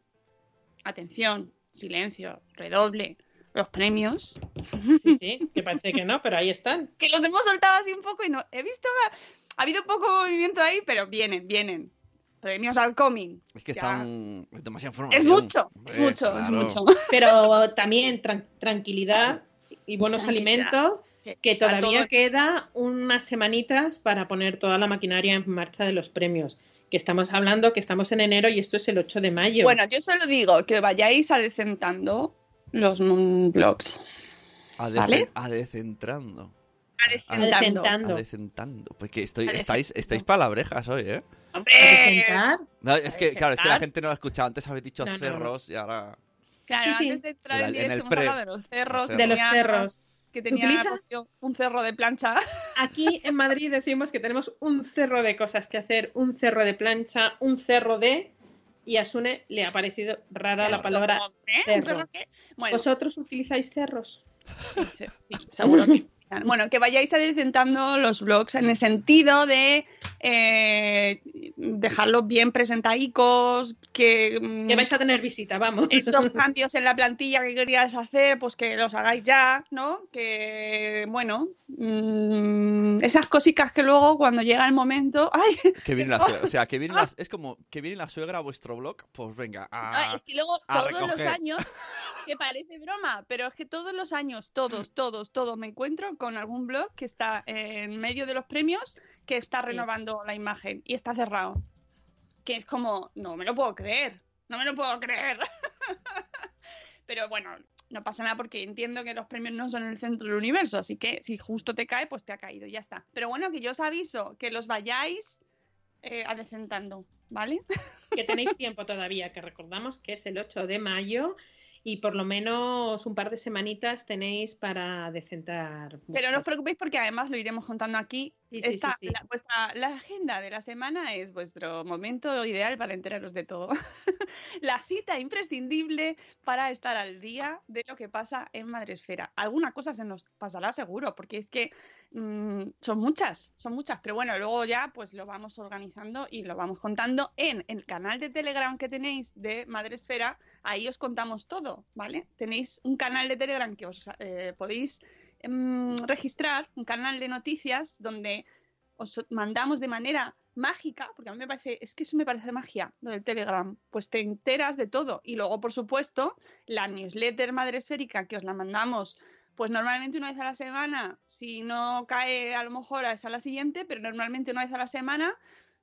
atención, silencio, redoble, los premios, Sí, sí, que parece que no, pero ahí están. que los hemos soltado así un poco y no he visto, ha habido poco movimiento ahí, pero vienen, vienen. Premios al cómic. Es que Ya. están. Es demasiada Es mucho, es Hombre, mucho, es mucho. Pero también tran- tranquilidad y buenos Tranquilidad. alimentos, que todavía todo- queda unas semanitas para poner toda la maquinaria en marcha de los premios. Que estamos hablando que estamos en enero y esto es el 8 de mayo. Bueno, yo solo digo que vayáis adecentando los blogs. Adece- ¿Vale? Adecentrando. Adecentando. Adecentando. Adecentando. Pues que estoy, Adecentando. estáis, estáis palabrejas hoy, ¿eh? No, es que, claro, es que la gente no lo ha escuchado. Antes habéis dicho No, no. cerros y ahora. Claro, Sí, sí. antes de entrar En en el- en directo el hemos pre. hablado de los cerros. De los cerros. Que ¿Se tenía un cerro de plancha. Aquí en Madrid decimos que tenemos un cerro de cosas que hacer, un cerro de plancha, un cerro de... Y a Sune le ha parecido rara la palabra ¿Eh? ¿Un cerro. Bueno, ¿Vosotros utilizáis cerros? Sí, sí, seguro que. Bueno, que vayáis adecentando los blogs en el sentido de eh, dejarlos bien presentaicos, que, mm, Que vais a tener visita, vamos. esos cambios en la plantilla que queríais hacer, pues que los hagáis ya, ¿no? Que, bueno, mm, esas cositas que luego cuando llega el momento, ¡ay! Que viene la suegra. O sea, que viene la- es como que viene la suegra a vuestro blog. Pues venga. Ah, A... es que luego a todos los años, que parece broma, pero es que todos los años, todos, todos, todos, me encuentro con algún blog que está en medio de los premios que está renovando la imagen y está cerrado. Que es como, no me lo puedo creer, no me lo puedo creer. pero bueno, no pasa nada porque entiendo que los premios no son el centro del universo, así que si justo te cae, pues te ha caído, ya está. Pero bueno, que yo os aviso que los vayáis eh, adecentando, ¿vale? que tenéis tiempo todavía, que recordamos que es el 8 de mayo y por lo menos un par de semanitas tenéis para decentar. Pero no os preocupéis porque además lo iremos contando aquí. Sí, sí, Esta- sí, sí. La, vuestra- la agenda de la semana es vuestro momento ideal para enteraros de todo. la cita imprescindible para estar al día de lo que pasa en Madresfera. Alguna cosa se nos pasará seguro, porque es que mm, son muchas, son muchas. Pero bueno, luego ya pues lo vamos organizando y lo vamos contando en el canal de Telegram que tenéis de Madresfera. Ahí os contamos todo, ¿vale? Tenéis un canal de Telegram que os eh, podéis em, registrar un canal de noticias donde os mandamos de manera mágica, porque a mí me parece, es que eso me parece magia, lo del Telegram, pues te enteras de todo. Y luego, por supuesto, la newsletter Madre Esférica que os la mandamos, pues normalmente una vez a la semana, si no cae a lo mejor es a la siguiente, pero normalmente una vez a la semana,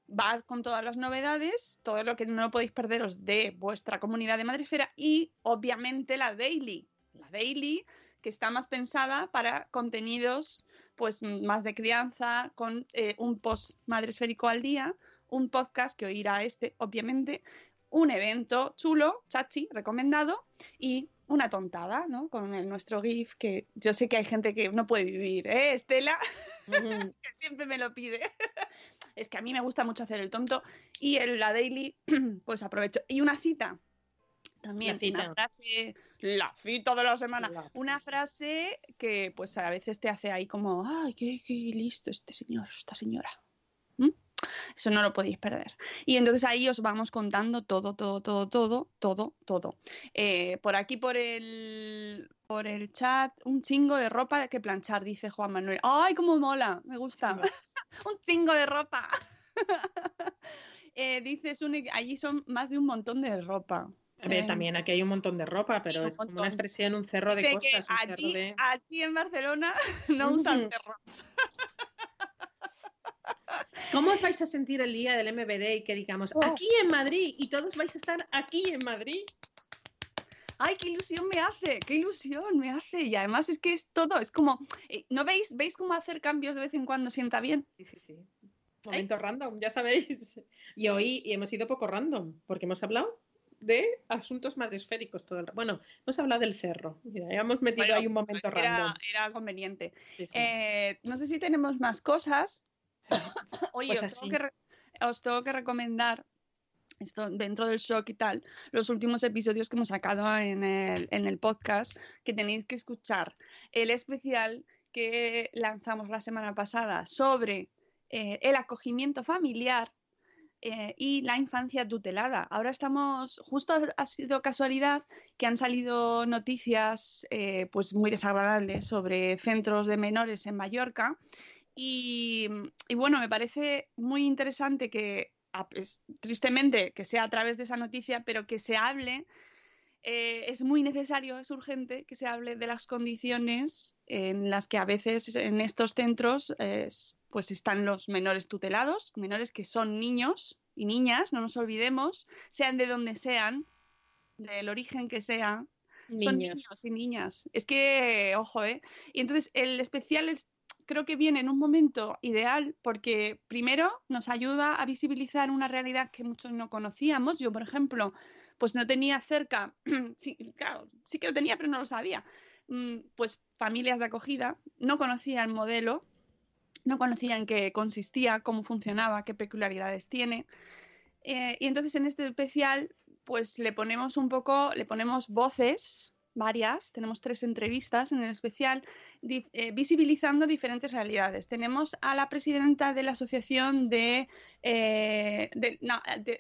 va con todas las novedades, todo lo que no podéis perderos de vuestra comunidad de Madresfera y obviamente la Daily. La Daily que está más pensada para contenidos pues más de crianza, con eh, un post madresférico al día, un podcast que oirá este, obviamente, un evento chulo, chachi, recomendado, y una tontada, ¿no? Con el, nuestro GIF, que yo sé que hay gente que no puede vivir, ¿eh, Estela? que siempre me lo pide. es que a mí me gusta mucho hacer el tonto. Y en la daily, pues aprovecho. Y una cita. También La cita. una frase, la cita de la semana, La una frase que pues a veces te hace ahí como, ay, qué, qué listo este señor, esta señora. ¿Mm? Eso no lo podéis perder. Y entonces ahí os vamos contando todo, todo, todo, todo, todo, todo. Eh, por aquí, por el, por el chat, un chingo de ropa que planchar, dice Juan Manuel. ¡Ay, cómo mola! Me gusta. un chingo de ropa. Eh, dice Sune allí son más de un montón de ropa. A ver, Eh, también aquí hay un montón de ropa, pero un es como montón. una expresión, un cerro de Dice que cosas. cerro allí, de- allí en Barcelona no usan cerros. ¿Cómo os vais a sentir el día del MBD y que digamos Oh. aquí en Madrid y todos vais a estar aquí en Madrid? ¡Ay, qué ilusión me hace! ¡Qué ilusión me hace! Y además es que es todo, es como, eh, ¿no veis? ¿Veis cómo hacer cambios de vez en cuando sienta bien? Sí, sí, sí. Momento random, ya sabéis. Y hoy y hemos ido poco random, porque hemos hablado de asuntos madresféricos todo el Bueno, hemos hablado del cerro. Mira, ya hemos metido Bueno, ahí un momento era, random. era conveniente. Sí, sí. Eh, no sé si tenemos más cosas. Oye, Pues os, así. tengo que, re- os tengo que recomendar esto dentro del shock y tal, los últimos episodios que hemos sacado en el, en el podcast que tenéis que escuchar. El especial que lanzamos la semana pasada sobre eh, el acogimiento familiar eh, y la infancia tutelada. Ahora estamos, justo ha, sido casualidad que han salido noticias eh, pues muy desagradables sobre centros de menores en Mallorca y, bueno, me parece muy interesante que, tristemente, que sea a través de esa noticia, pero que se hable. Eh, es muy necesario, es urgente que se hable de las condiciones en las que a veces en estos centros eh, pues están los menores tutelados, menores que son niños y niñas, no nos olvidemos, sean de donde sean, del origen que sean, son Niños. niños y niñas. Es que, ojo, ¿eh? Y entonces el especial es- creo que viene en un momento ideal porque primero nos ayuda a visibilizar una realidad que muchos no conocíamos. Yo, por ejemplo, pues no tenía cerca, sí, claro, sí que lo tenía, pero no lo sabía, mm, pues familias de acogida, no conocía el modelo, no conocía en qué consistía, cómo funcionaba, qué peculiaridades tiene. Eh, y entonces en este especial, pues le ponemos un poco, le ponemos voces, varias, tenemos tres entrevistas en el especial, eh, visibilizando diferentes realidades. Tenemos a la presidenta de la Asociación de, eh, de-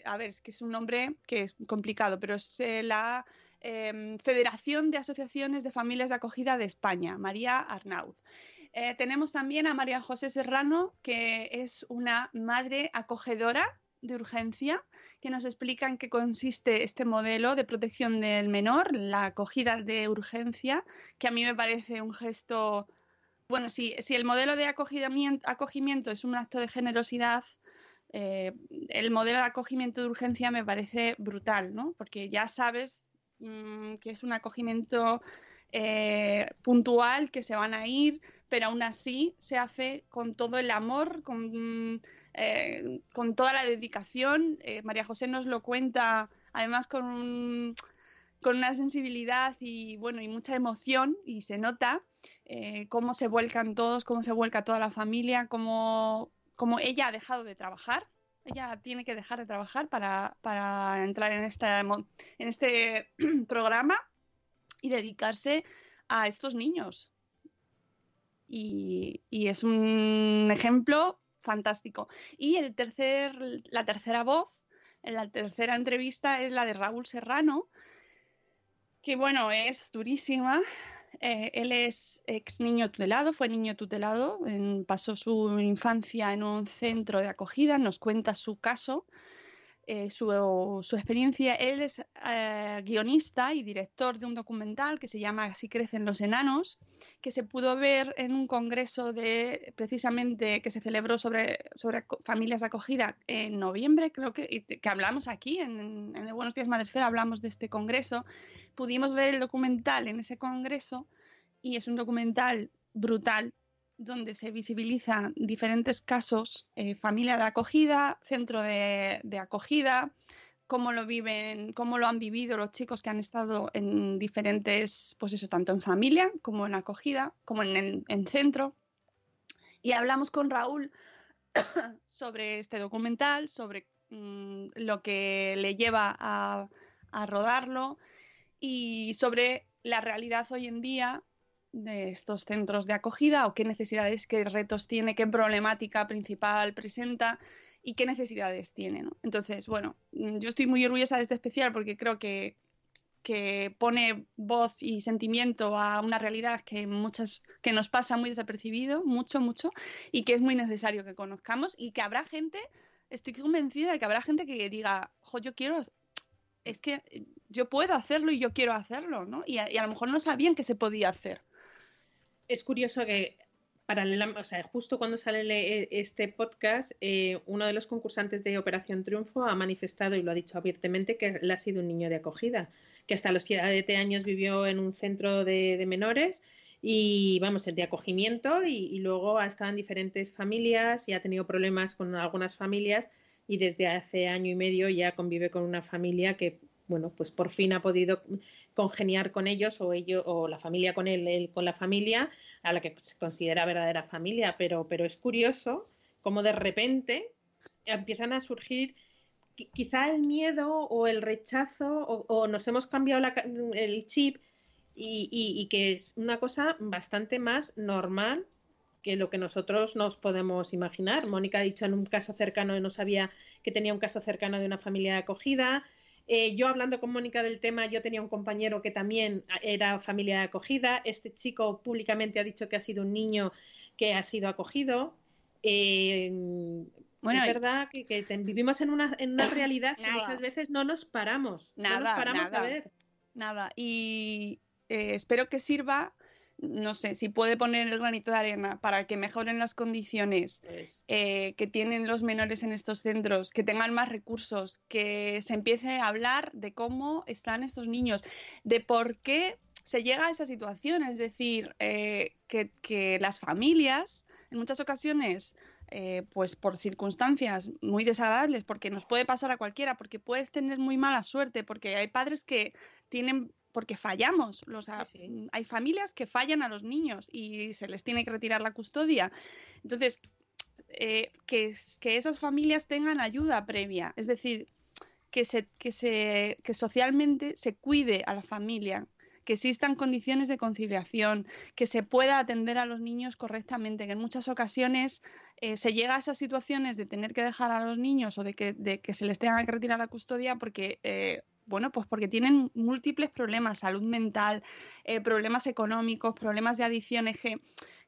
a ver, es que es un nombre que es complicado, pero es eh, la em, Federación de Asociaciones de Familias de Acogida de España, María Arnaud. Tenemos también a María José Serrano, que es una madre acogedora de urgencia, que nos explica en qué consiste este modelo de protección del menor, la acogida de urgencia, que a mí me parece un gesto, bueno, si, si el modelo de acogimiento, acogimiento es un acto de generosidad, eh, el modelo de acogimiento de urgencia me parece brutal, ¿no? Porque ya sabes mm, que es un acogimiento eh, puntual, que se van a ir, pero aún así se hace con todo el amor, con, eh, con toda la dedicación. Eh, María José nos lo cuenta además con, un- con una sensibilidad y bueno y mucha emoción y se nota eh, cómo se vuelcan todos, cómo se vuelca toda la familia, cómo, cómo ella ha dejado de trabajar. Ella tiene que dejar de trabajar para, para entrar en, esta, en este programa y dedicarse a estos niños. Y, y es un ejemplo fantástico. Y el tercer, la tercera voz, la tercera entrevista es la de Raúl Serrano, que bueno, es durísima. Eh, él es ex niño tutelado, fue niño tutelado, pasó su infancia en un centro de acogida, nos cuenta su caso. Eh, su, experiencia. Él es eh, guionista y director de un documental que se llama Así crecen los enanos, que se pudo ver en un congreso de precisamente que se celebró sobre, sobre familias de acogida en noviembre, creo que, que hablamos aquí en, en el Buenos Días Madresfera, hablamos de este congreso. Pudimos ver el documental en ese congreso y es un documental brutal donde se visibilizan diferentes casos, eh, familia de acogida, centro de, de acogida, cómo lo viven, cómo lo han vivido los chicos que han estado en diferentes, pues eso, tanto en familia como en acogida, como en, en centro. Y hablamos con Raúl sobre este documental, sobre mm, lo que le lleva a, a rodarlo y sobre la realidad hoy en día de estos centros de acogida o qué necesidades, qué retos tiene, qué problemática principal presenta y qué necesidades tiene. ¿no? Entonces, bueno, mm, yo estoy muy orgullosa de este especial porque creo que, que pone voz y sentimiento a una realidad que muchas que nos pasa muy desapercibido, mucho, mucho, y que es muy necesario que conozcamos y que habrá gente, estoy convencida de que habrá gente que diga, jo, yo quiero, es que yo puedo hacerlo y yo quiero hacerlo, ¿no? Y a lo mejor no sabían que se podía hacer. Es curioso que paralelamente, o justo cuando sale le- este podcast, eh, uno de los concursantes de Operación Triunfo ha manifestado y lo ha dicho abiertamente que él ha sido un niño de acogida, que hasta los 7 años vivió en un centro de, de menores y vamos, de acogimiento y, y luego ha estado en diferentes familias y ha tenido problemas con algunas familias y desde hace año y medio ya convive con una familia que bueno, pues por fin ha podido congeniar con ellos o ellos o la familia con él, él con la familia a la que se considera verdadera familia, pero, pero es curioso cómo de repente empiezan a surgir qui- quizá el miedo o el rechazo o, nos hemos cambiado el chip y, y- y que es una cosa bastante más normal que lo que nosotros nos podemos imaginar. Mónica ha dicho en un caso cercano, no sabía que tenía un caso cercano de una familia acogida. Eh, yo hablando con Mónica del tema, yo tenía un compañero que también era familia de acogida. Este chico públicamente ha dicho que ha sido un niño que ha sido acogido. Eh, Bueno, es verdad que, que te- vivimos en una, en una realidad que Nada. muchas veces no nos paramos. no nos Nada, paramos nada. a ver. Nada. Y eh, espero que sirva, no sé, si puede poner el granito de arena para que mejoren las condiciones eh, que tienen los menores en estos centros, que tengan más recursos, que se empiece a hablar de cómo están estos niños, de por qué se llega a esa situación. Es decir, eh, que, que las familias, en muchas ocasiones, eh, pues por circunstancias muy desagradables, porque nos puede pasar a cualquiera, porque puedes tener muy mala suerte, porque hay padres que tienen porque fallamos, los, Sí, mm, hay familias que fallan a los niños y se les tiene que retirar la custodia. Entonces, eh, que, que esas familias tengan ayuda previa, es decir, que, se, que, se, que socialmente se cuide a la familia, que existan condiciones de conciliación, que se pueda atender a los niños correctamente, que en muchas ocasiones eh, se llega a esas situaciones de tener que dejar a los niños o de que, de que se les tenga que retirar la custodia porque... eh, bueno, pues porque tienen múltiples problemas, salud mental, eh, problemas económicos, problemas de adicciones, que,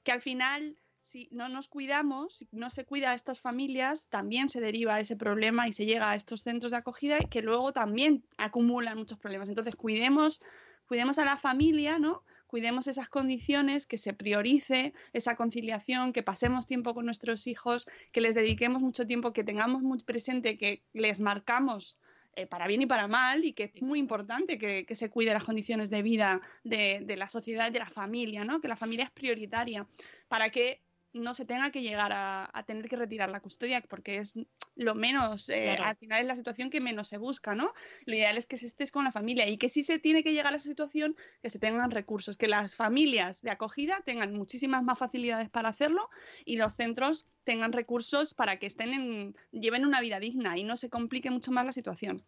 que al final si no nos cuidamos, no se cuida a estas familias, también se deriva ese problema y se llega a estos centros de acogida que luego también acumulan muchos problemas. Entonces, cuidemos, cuidemos a la familia, ¿no? Cuidemos esas condiciones, que se priorice esa conciliación, que pasemos tiempo con nuestros hijos, que les dediquemos mucho tiempo, que tengamos muy presente que les marcamos eh, para bien y para mal y que es muy importante que, que se cuide las condiciones de vida de, de la sociedad y de la familia, ¿no? Que la familia es prioritaria para que no se tenga que llegar a, a tener que retirar la custodia, porque es lo menos, eh, Claro. al final es la situación que menos se busca, ¿no? Lo ideal es que estés con la familia y que si se tiene que llegar a esa situación, que se tengan recursos, que las familias de acogida tengan muchísimas más facilidades para hacerlo y los centros tengan recursos para que estén en, lleven una vida digna y no se complique mucho más la situación.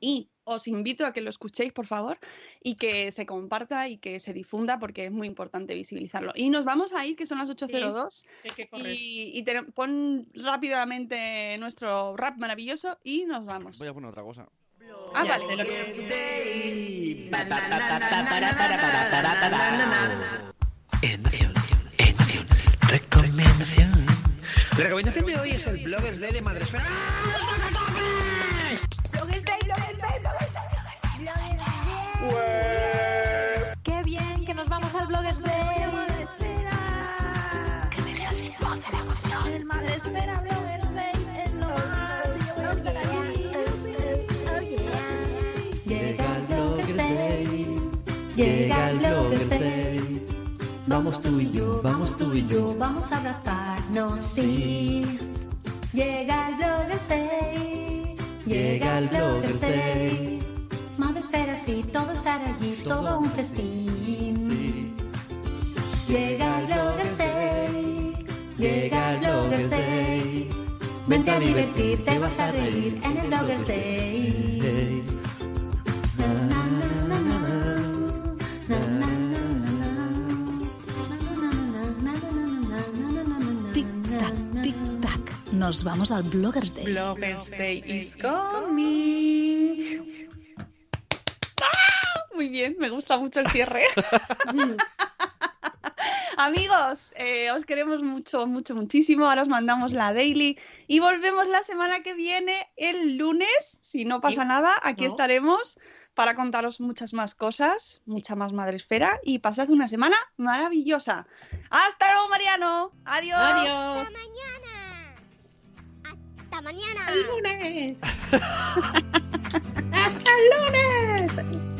Y os invito a que lo escuchéis, por favor, y que se comparta y que se difunda porque es muy importante visibilizarlo. Y nos vamos a ir, que son las 8.02, Hay que correr. y, y te- pon rápidamente nuestro rap maravilloso y nos vamos. Voy a poner otra cosa. Ah, vale. recomendación. La recomendación de hoy es el Bloggers Day de Madresfera. web. ¡Qué bien que nos vamos al Bloggers este. Day! ¡Madre Espera! ¡Que me sin voz de la emoción! ¡El Madre Espera Bloggers Day es lo más! ¡Yo estar aquí! Llega el Bloggers Day Llega el Bloggers este. Day este. Vamos tú y yo, vamos tú y yo Vamos a abrazarnos, sí Llega el Bloggers Day Llega el Bloggers Day sí, todo estar allí, todo, un festín. Sí. Llega Bloggers Day, llega Bloggers Day. Vente a divertir, te vas a reír en el Bloggers Day. Tic-tac, tic-tac, nos vamos al Bloggers Day. Bloggers Day is coming. Bien, me gusta mucho el cierre. Amigos, eh, os queremos mucho, mucho, muchísimo. Ahora os mandamos la daily y volvemos la semana que viene, el lunes. Si no pasa nada, aquí No. estaremos para contaros muchas más cosas, mucha más madresfera y pasad una semana maravillosa. Hasta luego, Mariano. Adiós. Adiós. Hasta mañana. ¡Hasta el lunes! ¡Hasta el lunes!